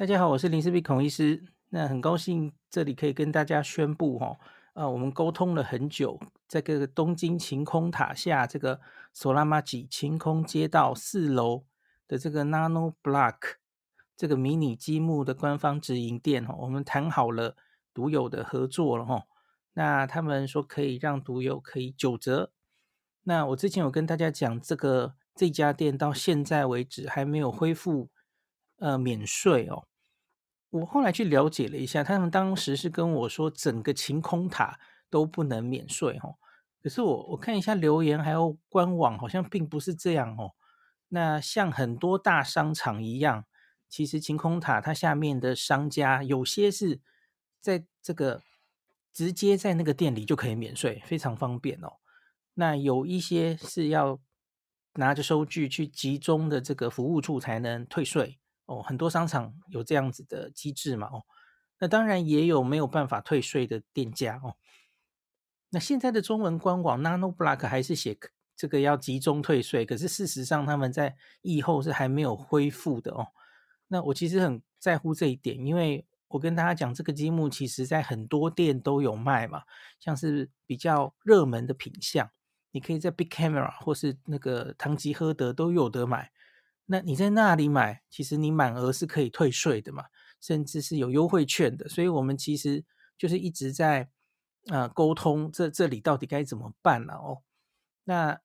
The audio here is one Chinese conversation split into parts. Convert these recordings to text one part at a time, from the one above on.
大家好，我是林氏璧孔医师。那很高兴这里可以跟大家宣布哦，呃，我们沟通了很久，在这个东京晴空塔下这个索拉玛吉晴空街道四楼的这个 Nano Block 这个迷你积木的官方直营店哦，我们谈好了独有的合作了哈。那他们说可以让独有可以九折。那我之前有跟大家讲，这个这家店到现在为止还没有恢复呃免税哦。我后来去了解了一下，他们当时是跟我说整个晴空塔都不能免税哦。可是我我看一下留言还有官网，好像并不是这样哦。那像很多大商场一样，其实晴空塔它下面的商家有些是在这个直接在那个店里就可以免税，非常方便哦。那有一些是要拿着收据去集中的这个服务处才能退税。哦，很多商场有这样子的机制嘛？哦，那当然也有没有办法退税的店家哦。那现在的中文官网 Nano Block 还是写这个要集中退税，可是事实上他们在疫后是还没有恢复的哦。那我其实很在乎这一点，因为我跟大家讲，这个积木其实在很多店都有卖嘛，像是比较热门的品项，你可以在 Big Camera 或是那个唐吉诃德都有得买。那你在那里买，其实你满额是可以退税的嘛，甚至是有优惠券的。所以，我们其实就是一直在啊、呃、沟通这，这里到底该怎么办了、啊、哦。那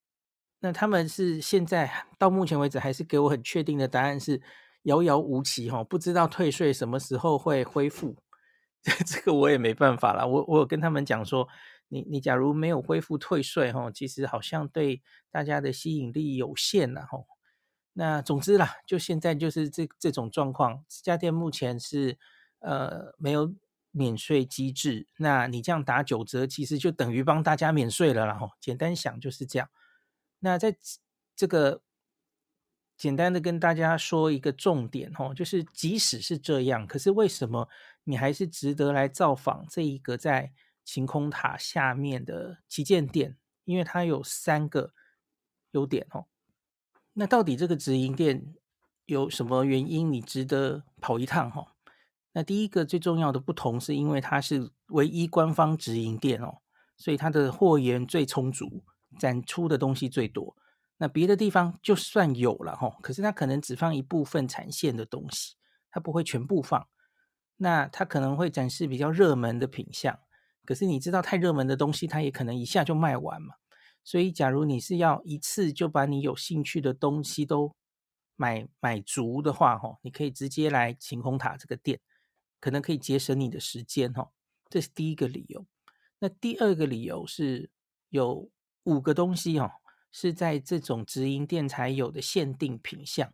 那他们是现在到目前为止还是给我很确定的答案是遥遥无期哈、哦，不知道退税什么时候会恢复。这个我也没办法了。我我有跟他们讲说，你你假如没有恢复退税哈、哦，其实好像对大家的吸引力有限了哈。那总之啦，就现在就是这这种状况，这家店目前是呃没有免税机制。那你这样打九折，其实就等于帮大家免税了啦，然后简单想就是这样。那在这个简单的跟大家说一个重点哦，就是即使是这样，可是为什么你还是值得来造访这一个在晴空塔下面的旗舰店？因为它有三个优点哦。那到底这个直营店有什么原因你值得跑一趟哈？那第一个最重要的不同是因为它是唯一官方直营店哦，所以它的货源最充足，展出的东西最多。那别的地方就算有了哈，可是它可能只放一部分产线的东西，它不会全部放。那它可能会展示比较热门的品相，可是你知道太热门的东西，它也可能一下就卖完嘛。所以，假如你是要一次就把你有兴趣的东西都买买足的话，哈，你可以直接来晴空塔这个店，可能可以节省你的时间，哈，这是第一个理由。那第二个理由是有五个东西，哈，是在这种直营店才有的限定品项。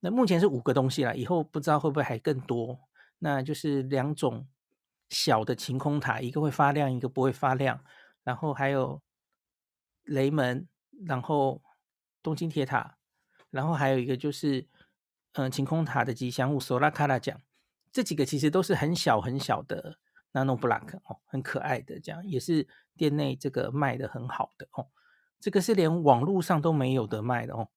那目前是五个东西啦，以后不知道会不会还更多。那就是两种小的晴空塔，一个会发亮，一个不会发亮，然后还有。雷门，然后东京铁塔，然后还有一个就是，嗯、呃，晴空塔的吉祥物索拉卡拉奖，这几个其实都是很小很小的 nano block 哦，很可爱的，这样也是店内这个卖的很好的哦，这个是连网络上都没有得卖的哦。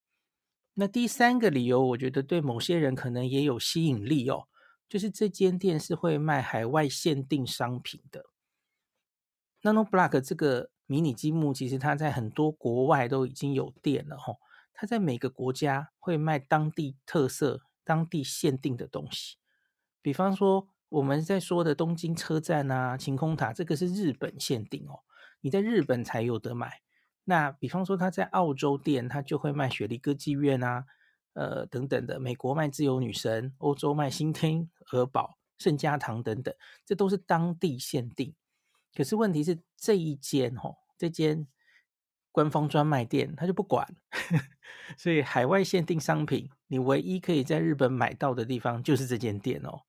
那第三个理由，我觉得对某些人可能也有吸引力哦，就是这间店是会卖海外限定商品的 nano block 这个。迷你积木其实它在很多国外都已经有店了哈，它在每个国家会卖当地特色、当地限定的东西。比方说我们在说的东京车站啊、晴空塔，这个是日本限定哦，你在日本才有得买。那比方说它在澳洲店，它就会卖雪梨歌剧院啊，呃等等的。美国卖自由女神，欧洲卖新天鹅堡、圣家堂等等，这都是当地限定。可是问题是这一间哦，这间官方专卖店他就不管，所以海外限定商品你唯一可以在日本买到的地方就是这间店哦。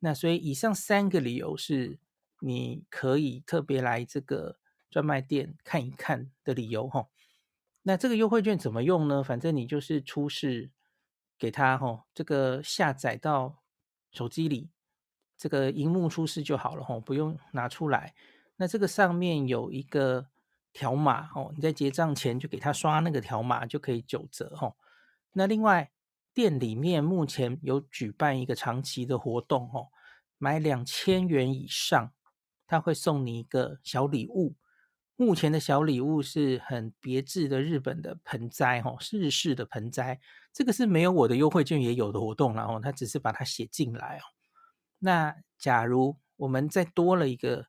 那所以以上三个理由是你可以特别来这个专卖店看一看的理由哈。那这个优惠券怎么用呢？反正你就是出示给他哈，这个下载到手机里，这个荧幕出示就好了哈，不用拿出来。那这个上面有一个条码哦，你在结账前就给他刷那个条码就可以九折哦。那另外店里面目前有举办一个长期的活动哦，买两千元以上，他会送你一个小礼物。目前的小礼物是很别致的日本的盆栽哦，日式的盆栽。这个是没有我的优惠券也有的活动，然后他只是把它写进来哦。那假如我们再多了一个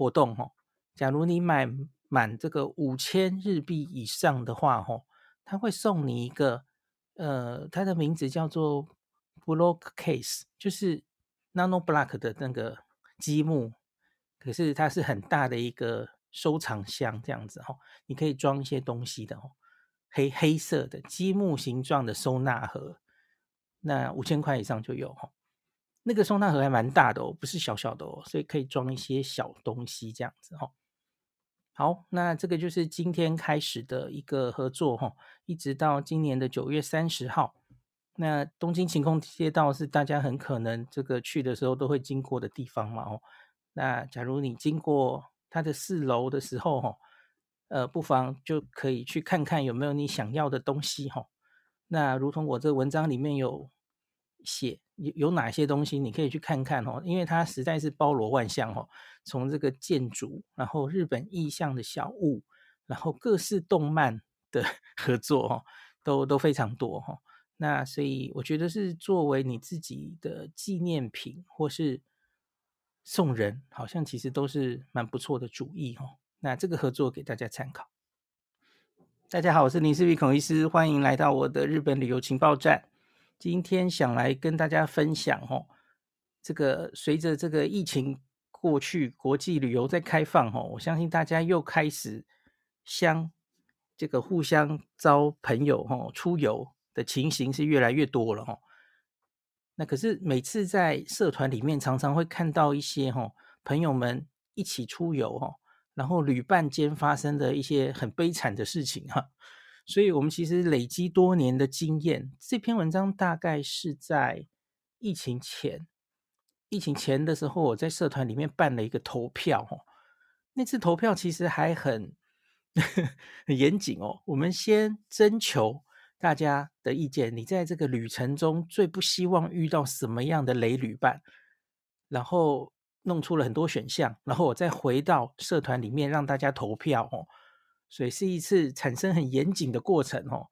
活动哦，假如你买满这个五千日币以上的话哦，他会送你一个。呃，它的名字叫做 Block Case，就是 Nano Block 的那个积木，可是它是很大的一个收藏箱这样子哈、哦，你可以装一些东西的哦，黑黑色的积木形状的收纳盒，那五千块以上就有哈、哦，那个收纳盒还蛮大的哦，不是小小的哦，所以可以装一些小东西这样子、哦。好，那这个就是今天开始的一个合作哈，一直到今年的九月三十号。那东京晴空街道是大家很可能这个去的时候都会经过的地方嘛哦。那假如你经过它的四楼的时候哈，呃，不妨就可以去看看有没有你想要的东西哈。那如同我这文章里面有写。有有哪些东西你可以去看看哦，因为它实在是包罗万象哦。从这个建筑，然后日本意象的小物，然后各式动漫的 合作哦，都都非常多哈。那所以我觉得是作为你自己的纪念品或是送人，好像其实都是蛮不错的主意哦。那这个合作给大家参考。大家好，我是林氏璧孔医师，欢迎来到我的日本旅游情报站。今天想来跟大家分享哦，这个随着这个疫情过去，国际旅游在开放哦，我相信大家又开始相这个互相招朋友哦，出游的情形是越来越多了哦。那可是每次在社团里面，常常会看到一些哦，朋友们一起出游哦，然后旅伴间发生的一些很悲惨的事情哈。所以，我们其实累积多年的经验。这篇文章大概是在疫情前，疫情前的时候，我在社团里面办了一个投票。哦，那次投票其实还很 很严谨哦。我们先征求大家的意见，你在这个旅程中最不希望遇到什么样的雷旅伴，然后弄出了很多选项，然后我再回到社团里面让大家投票。哦。所以是一次产生很严谨的过程哦，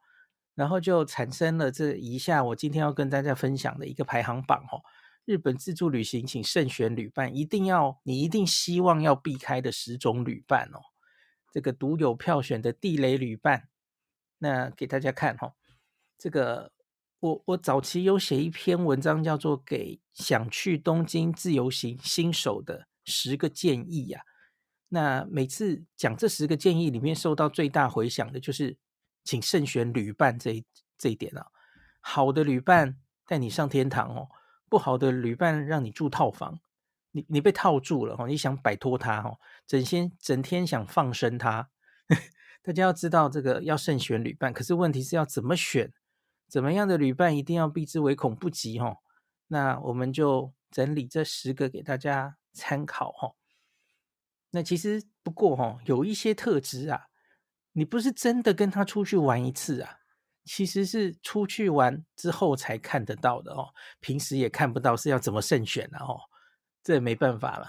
然后就产生了这一下我今天要跟大家分享的一个排行榜哦。日本自助旅行请慎选旅伴，一定要你一定希望要避开的十种旅伴哦。这个独有票选的地雷旅伴，那给大家看哈。这个我我早期有写一篇文章，叫做《给想去东京自由行新手的十个建议》呀。那每次讲这十个建议里面，受到最大回响的就是，请慎选旅伴这一这一点啊。好的旅伴带你上天堂哦，不好的旅伴让你住套房，你你被套住了哦，你想摆脱他哦，整天整天想放生他。大家要知道这个要慎选旅伴，可是问题是要怎么选？怎么样的旅伴一定要避之唯恐不及哦。那我们就整理这十个给大家参考哈。那其实不过哈、哦，有一些特质啊，你不是真的跟他出去玩一次啊，其实是出去玩之后才看得到的哦，平时也看不到，是要怎么慎选呢？哦，这也没办法了。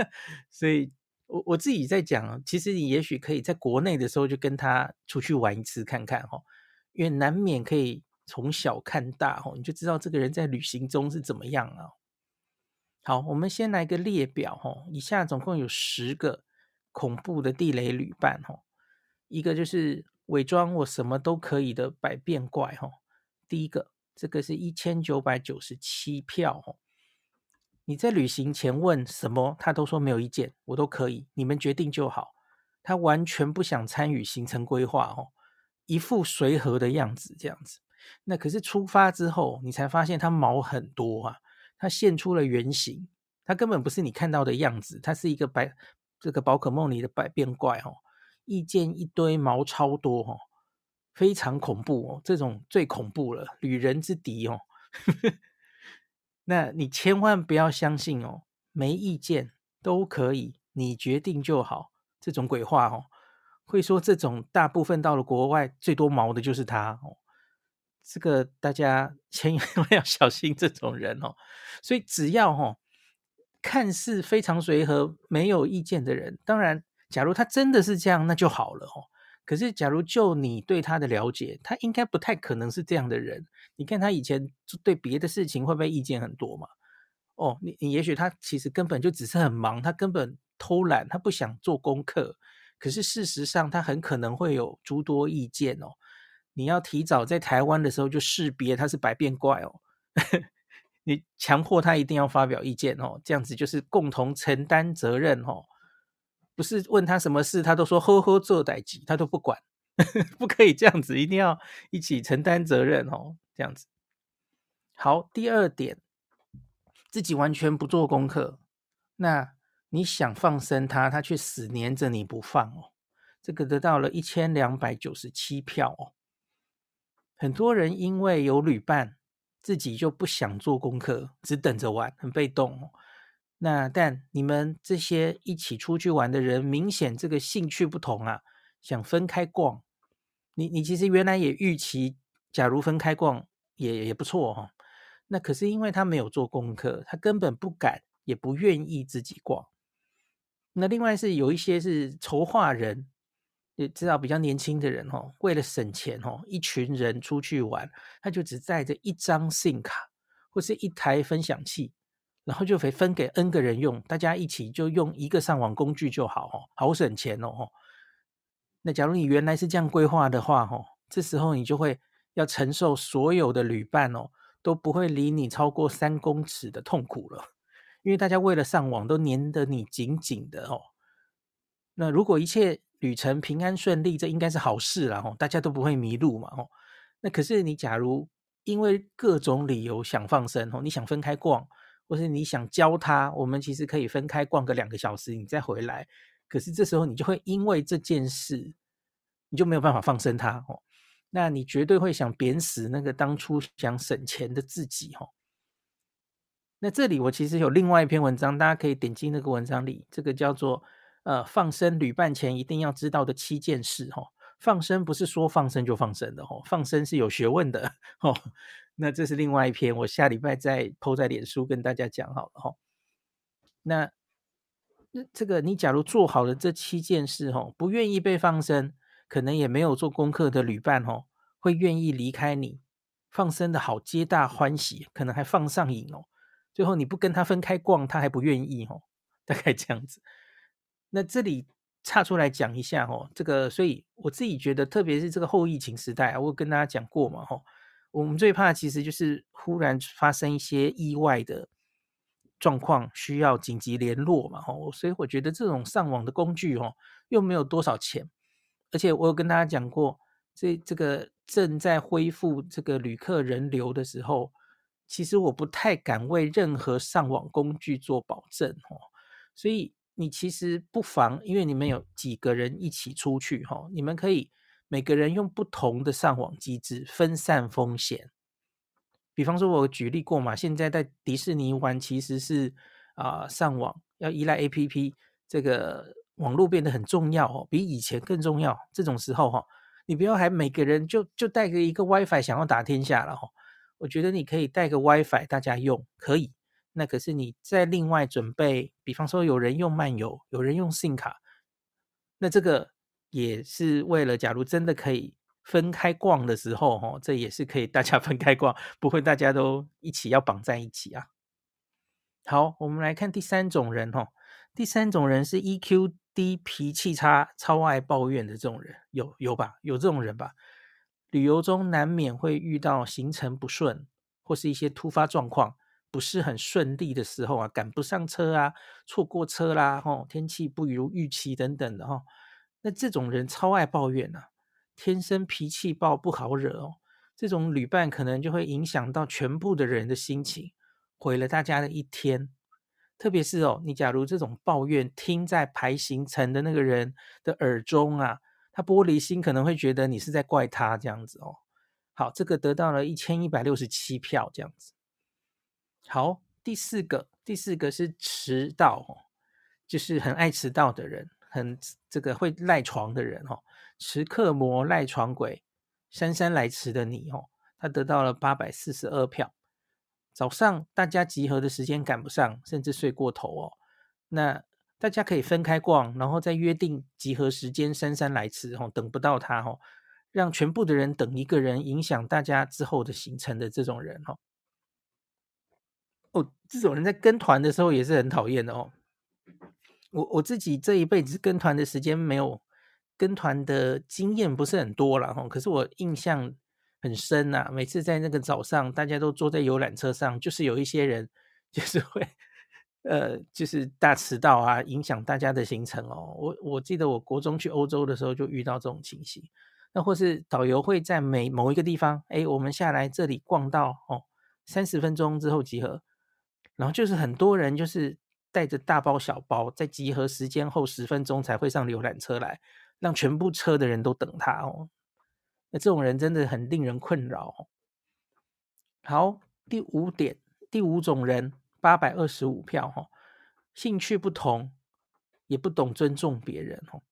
所以我我自己在讲，其实你也许可以在国内的时候就跟他出去玩一次看看哈、哦，因为难免可以从小看大哦，你就知道这个人在旅行中是怎么样啊。好，我们先来个列表哈，以下总共有十个恐怖的地雷旅伴哈。一个就是伪装我什么都可以的百变怪哈。第一个，这个是一千九百九十七票哈。你在旅行前问什么，他都说没有意见，我都可以，你们决定就好。他完全不想参与行程规划哦，一副随和的样子这样子。那可是出发之后，你才发现他毛很多啊。它现出了原形，它根本不是你看到的样子，它是一个百这个宝可梦里的百变怪哦，意见一堆，毛超多哦，非常恐怖哦，这种最恐怖了，旅人之敌哦。那你千万不要相信哦，没意见都可以，你决定就好，这种鬼话哦，会说这种大部分到了国外最多毛的就是他哦，这个大家千万要小心这种人哦。所以只要哦，看似非常随和、没有意见的人，当然，假如他真的是这样，那就好了哦。可是，假如就你对他的了解，他应该不太可能是这样的人。你看他以前对别的事情会不会意见很多嘛？哦，你你也许他其实根本就只是很忙，他根本偷懒，他不想做功课。可是事实上，他很可能会有诸多意见哦。你要提早在台湾的时候就识别他是百变怪哦。你强迫他一定要发表意见哦，这样子就是共同承担责任哦。不是问他什么事，他都说呵呵做代志，他都不管，不可以这样子，一定要一起承担责任哦，这样子。好，第二点，自己完全不做功课，那你想放生他，他却死黏着你不放哦，这个得到了一千两百九十七票哦。很多人因为有旅伴，自己就不想做功课，只等着玩，很被动哦。那但你们这些一起出去玩的人，明显这个兴趣不同啊，想分开逛。你你其实原来也预期，假如分开逛也也不错哈、哦。那可是因为他没有做功课，他根本不敢也不愿意自己逛。那另外是有一些是筹划人，也知道比较年轻的人、哦，为了省钱、哦，一群人出去玩，他就只带着一张 SIM 卡或是一台分享器。然后就可以分给 N 个人用，大家一起就用一个上网工具就好，哦，好省钱哦。那假如你原来是这样规划的话，哦，这时候你就会要承受所有的旅伴哦都不会离你超过三公尺的痛苦了，因为大家为了上网都黏得你紧紧的哦。那如果一切旅程平安顺利，这应该是好事了吼，大家都不会迷路嘛吼。那可是你假如因为各种理由想放生哦，你想分开逛。或是你想教他，我们其实可以分开逛个两个小时，你再回来。可是这时候你就会因为这件事，你就没有办法放生他哦。那你绝对会想扁死那个当初想省钱的自己吼。那这里我其实有另外一篇文章，大家可以点击那个文章里，这个叫做呃放生旅伴前一定要知道的七件事哦。放生不是说放生就放生的哦，放生是有学问的哦。那这是另外一篇，我下礼拜再 po 在脸书跟大家讲好了哈。那那这个你假如做好了这七件事哦，不愿意被放生，可能也没有做功课的旅伴哦，会愿意离开你，放生的好皆大欢喜，可能还放上瘾哦。最后你不跟他分开逛，他还不愿意哦，大概这样子。那这里岔出来讲一下哦，这个所以我自己觉得，特别是这个后疫情时代啊，我跟大家讲过嘛哈。我们最怕其实就是忽然发生一些意外的状况，需要紧急联络嘛，吼，所以我觉得这种上网的工具，哦，又没有多少钱，而且我有跟大家讲过，这这个正在恢复这个旅客人流的时候，其实我不太敢为任何上网工具做保证，哦，所以你其实不妨，因为你们有几个人一起出去，哈，你们可以。每个人用不同的上网机制分散风险。比方说，我举例过嘛，现在在迪士尼玩其实是啊、上网要依赖 APP，这个网络变得很重要哦，比以前更重要。这种时候哈，你不要还每个人就就带个一个 WiFi 想要打天下了哈。我觉得你可以带个 WiFi 大家用可以，那可是你再另外准备，比方说有人用漫游，有人用 SIM 卡，那这个。也是为了，假如真的可以分开逛的时候，哈，这也是可以大家 分开逛，不会大家都一起要绑在一起啊。好，我们来看第三种人，哈，第三种人是 EQ 低、脾气差、超爱抱怨的这种人，有有吧？有这种人吧？旅游中难免会遇到行程不顺，或是一些突发状况不是很顺利的时候啊，赶不上车啊，错过车啦，哈，天气不如预期等等的，哈。那这种人超爱抱怨呐、啊，天生脾气暴，不好惹哦。这种旅伴可能就会影响到全部的人的心情，毁了大家的一天。特别是哦，你假如这种抱怨听在排行程的那个人的耳中啊，他玻璃心可能会觉得你是在怪他这样子哦。好，这个得到了一千一百六十七票这样子。好，第四个，第四个是迟到，就是很爱迟到的人。很这个会赖床的人哦，迟刻魔赖床鬼，姗姗来迟的你哦，他得到了八百四十二票。早上大家集合的时间赶不上，甚至睡过头哦。那大家可以分开逛，然后再约定集合时间姗姗来迟哦，等不到他哦，让全部的人等一个人，影响大家之后的行程的这种人哦。哦，这种人在跟团的时候也是很讨厌的哦。我我自己这一辈子跟团的时间没有，跟团的经验不是很多了哈。可是我印象很深呐，每次在那个早上，大家都坐在游览车上，就是有一些人就是会，呃，就是大迟到啊，影响大家的行程哦。我我记得我国中去欧洲的时候就遇到这种情形。那或是导游会在每某一个地方，哎，我们下来这里逛到哦，三十分钟之后集合，然后就是很多人就是。带着大包小包，在集合时间后十分钟才会上游览车来，让全部车的人都等他哦。那这种人真的很令人困扰。好，第五点，第五种人，八百二十五票哈，兴趣不同，也不懂尊重别人哦。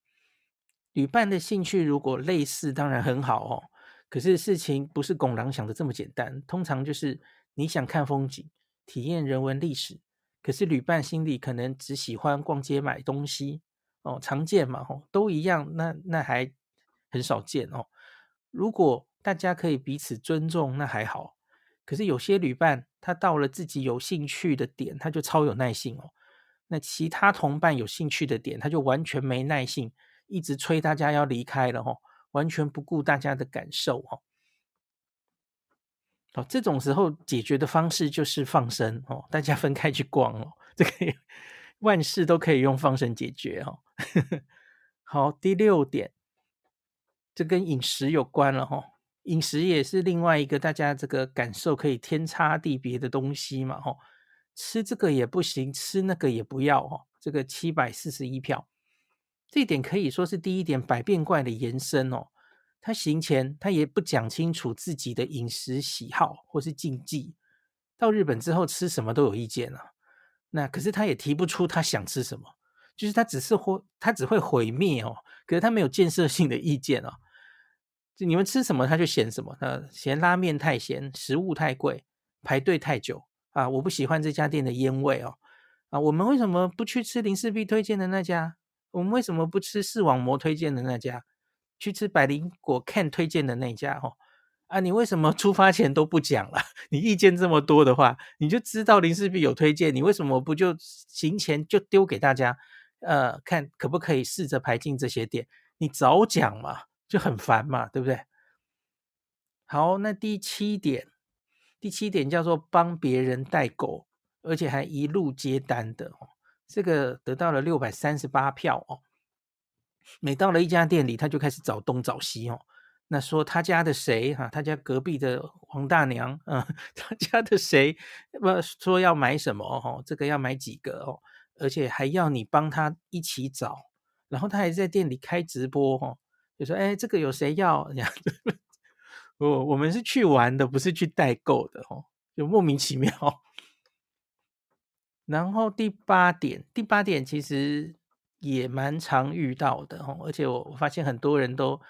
旅伴的兴趣如果类似，当然很好哦。可是事情不是拱狼想的这么简单，通常就是你想看风景，体验人文历史。可是旅伴心里可能只喜欢逛街买东西哦，常见嘛，吼，都一样，那那还很少见哦。如果大家可以彼此尊重，那还好。可是有些旅伴，他到了自己有兴趣的点，他就超有耐性哦。那其他同伴有兴趣的点，他就完全没耐性，一直催大家要离开了，吼，完全不顾大家的感受，哦。哦，这种时候解决的方式就是放生哦，大家分开去逛哦，这个万事都可以用放生解决哦。好，第六点，这跟饮食有关了哈，饮食也是另外一个大家这个感受可以天差地别的东西嘛哈，吃这个也不行，吃那个也不要哈，这个七百四十一票，这一点可以说是第一点百变怪的延伸哦。他行前，他也不讲清楚自己的饮食喜好或是禁忌。到日本之后，吃什么都有意见啊。那可是他也提不出他想吃什么，就是他只是会，他只会毁灭哦。可是他没有建设性的意见哦。就你们吃什么，他就嫌什么。他嫌拉面太咸，食物太贵，排队太久啊。我不喜欢这家店的烟味哦。啊，我们为什么不去吃林氏璧推荐的那家？我们为什么不吃视网膜推荐的那家？去吃百灵果 Ken 推荐的那家哦，啊，你为什么出发前都不讲了？你意见这么多的话，你就知道林氏璧有推荐，你为什么不就行前就丢给大家？呃，看可不可以试着排进这些店？你早讲嘛，就很烦嘛，对不对？好，那第七点，第七点叫做帮别人带狗，而且还一路接单的哦，这个得到了六百三十八票哦。每到了一家店里，他就开始找东找西哦。那说他家的谁哈，他家隔壁的王大娘，嗯，他家的谁不说要买什么哦，这个要买几个哦，而且还要你帮他一起找。然后他还在店里开直播哦，就说哎，这个有谁要？我 我们是去玩的，不是去代购的哦，就莫名其妙。然后第八点，第八点其实。也蛮常遇到的哦，而且我我发现很多人都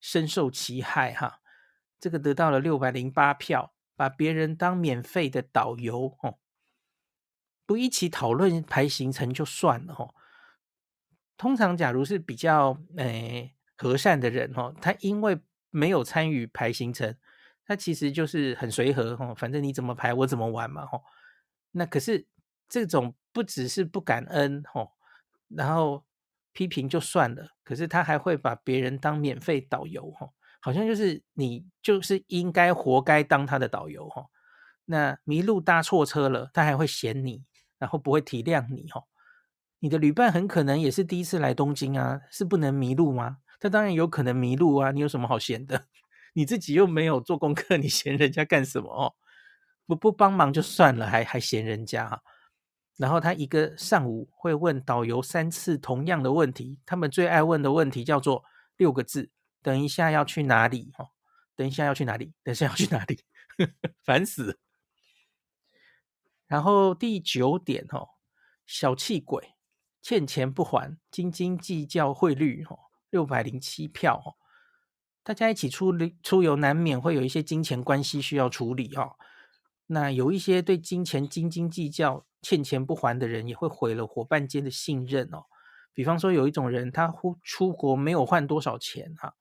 深受其害哈。这个得到了六百零八票，把别人当免费的导游哦，不一起讨论排行程就算了哦。通常假如是比较诶和善的人哦，他因为没有参与排行程，他其实就是很随和哦，反正你怎么排我怎么玩嘛哦。那可是这种不只是不感恩哦。然后批评就算了，可是他还会把别人当免费导游哈，好像就是你就是应该活该当他的导游哈。那迷路搭错车了，他还会嫌你，然后不会体谅你哈。你的旅伴很可能也是第一次来东京啊，是不能迷路吗？他当然有可能迷路啊，你有什么好嫌的？你自己又没有做功课，你 嫌人家干什么哦？不不帮忙就算了，还还嫌人家哈。然后他一个上午会问导游三次同样的问题，他们最爱问的问题叫做六个字：等一下要去哪里？哈，等一下要去哪里？等一下要去哪里？烦死！然后第九点，哈，小气鬼，欠钱不还，斤斤计较汇率，哈，六百零七票，哈，大家一起出出游，难免会有一些金钱关系需要处理哦。那有一些对金钱斤斤计较、欠钱不还的人，也会毁了伙伴间的信任哦。比方说，有一种人，他出出国没有换多少钱哈，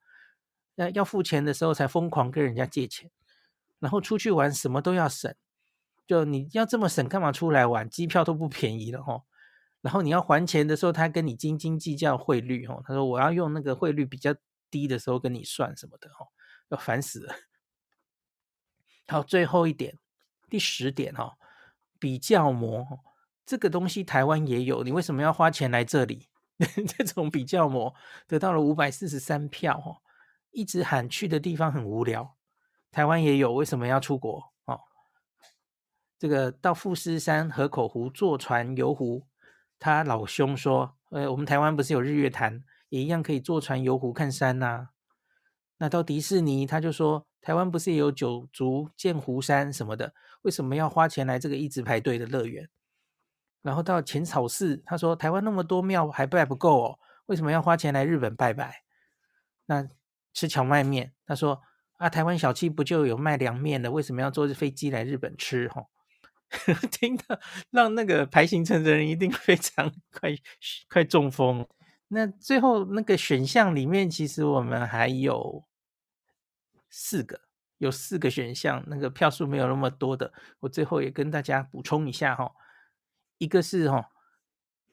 那要付钱的时候才疯狂跟人家借钱，然后出去玩什么都要省。就你要这么省，干嘛出来玩？机票都不便宜了哦。然后你要还钱的时候，他跟你斤斤计较汇率哦。他说我要用那个汇率比较。低的时候跟你算什么的哦，要烦死了。好，最后一点，第十点哦，比较膜这个东西台湾也有，你为什么要花钱来这里？这种比较膜得到了五百四十三票哦，一直喊去的地方很无聊，台湾也有，为什么要出国哦？这个到富士山、河口湖坐船游湖，他老兄说，呃，我们台湾不是有日月潭？也一样可以坐船游湖看山呐、那到迪士尼，他就说台湾不是也有九族剑湖山什么的，为什么要花钱来这个一直排队的乐园？然后到浅草寺，他说台湾那么多庙还拜不够哦，为什么要花钱来日本拜拜？那吃荞麦面，他说啊，台湾小七不就有卖凉面的，为什么要坐飞机来日本吃？吼，听到让那个排行程的人一定非常快快中风。那最后那个选项里面，其实我们还有四个，有四个选项，那个票数没有那么多的，我最后也跟大家补充一下哈。一个是哈，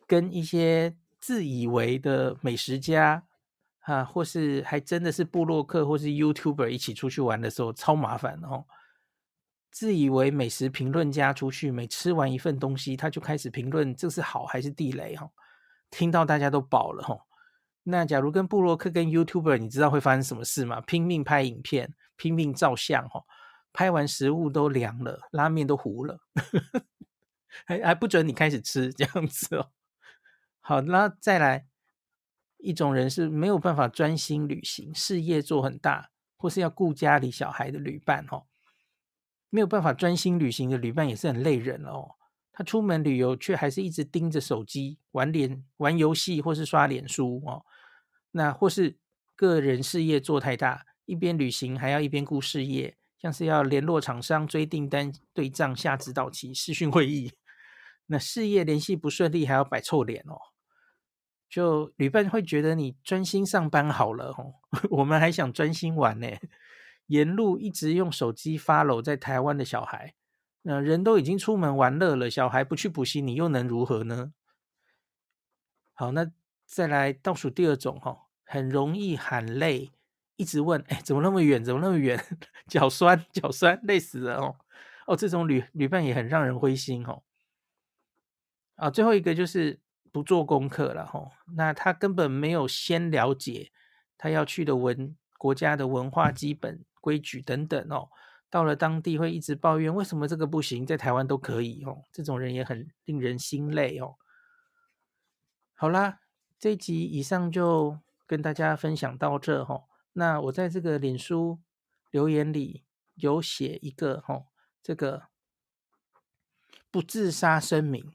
跟一些自以为的美食家啊，或是还真的是布洛克或是 YouTuber 一起出去玩的时候，超麻烦哦。自以为美食评论家出去，每吃完一份东西，他就开始评论这是好还是地雷哈。听到大家都饱了吼，那假如跟布洛克跟 YouTuber，你知道会发生什么事吗？拼命拍影片，拼命照相哦，拍完食物都凉了，拉面都糊了，还还不准你开始吃这样子哦。好，那再来一种人是没有办法专心旅行，事业做很大，或是要顾家里小孩的旅伴哦，没有办法专心旅行的旅伴也是很累人哦。他出门旅游，却还是一直盯着手机玩脸、玩游戏，或是刷脸书哦。那或是个人事业做太大，一边旅行还要一边顾事业，像是要联络厂商、追订单、对账、下指导期、视讯会议。那事业联系不顺利，还要摆臭脸哦。就旅伴会觉得你专心上班好了哦，我们还想专心玩呢。沿路一直用手机发搂在台湾的小孩。那人都已经出门玩乐了，小孩不去补习，你又能如何呢？好，那再来倒数第二种哈，很容易喊累，一直问，哎，怎么那么远？怎么那么远？脚酸，脚酸，累死了哦。哦，这种旅旅伴也很让人灰心哦。啊，最后一个就是不做功课了哈。那他根本没有先了解他要去的文国家的文化基本规矩等等哦。到了当地会一直抱怨为什么这个不行，在台湾都可以哦。这种人也很令人心累哦。好啦，这一集以上就跟大家分享到这哈。那我在这个脸书留言里有写一个哈，这个不自杀声明，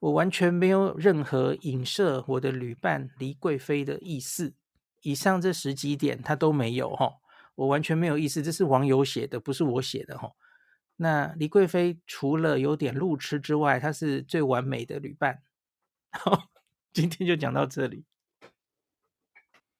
我完全没有任何影射我的旅伴黎贵妃的意思。以上这十几点他都没有哈。我完全没有意思，这是网友写的，不是我写的哈。那黎贵妃除了有点路痴之外，她是最完美的旅伴。好，今天就讲到这里，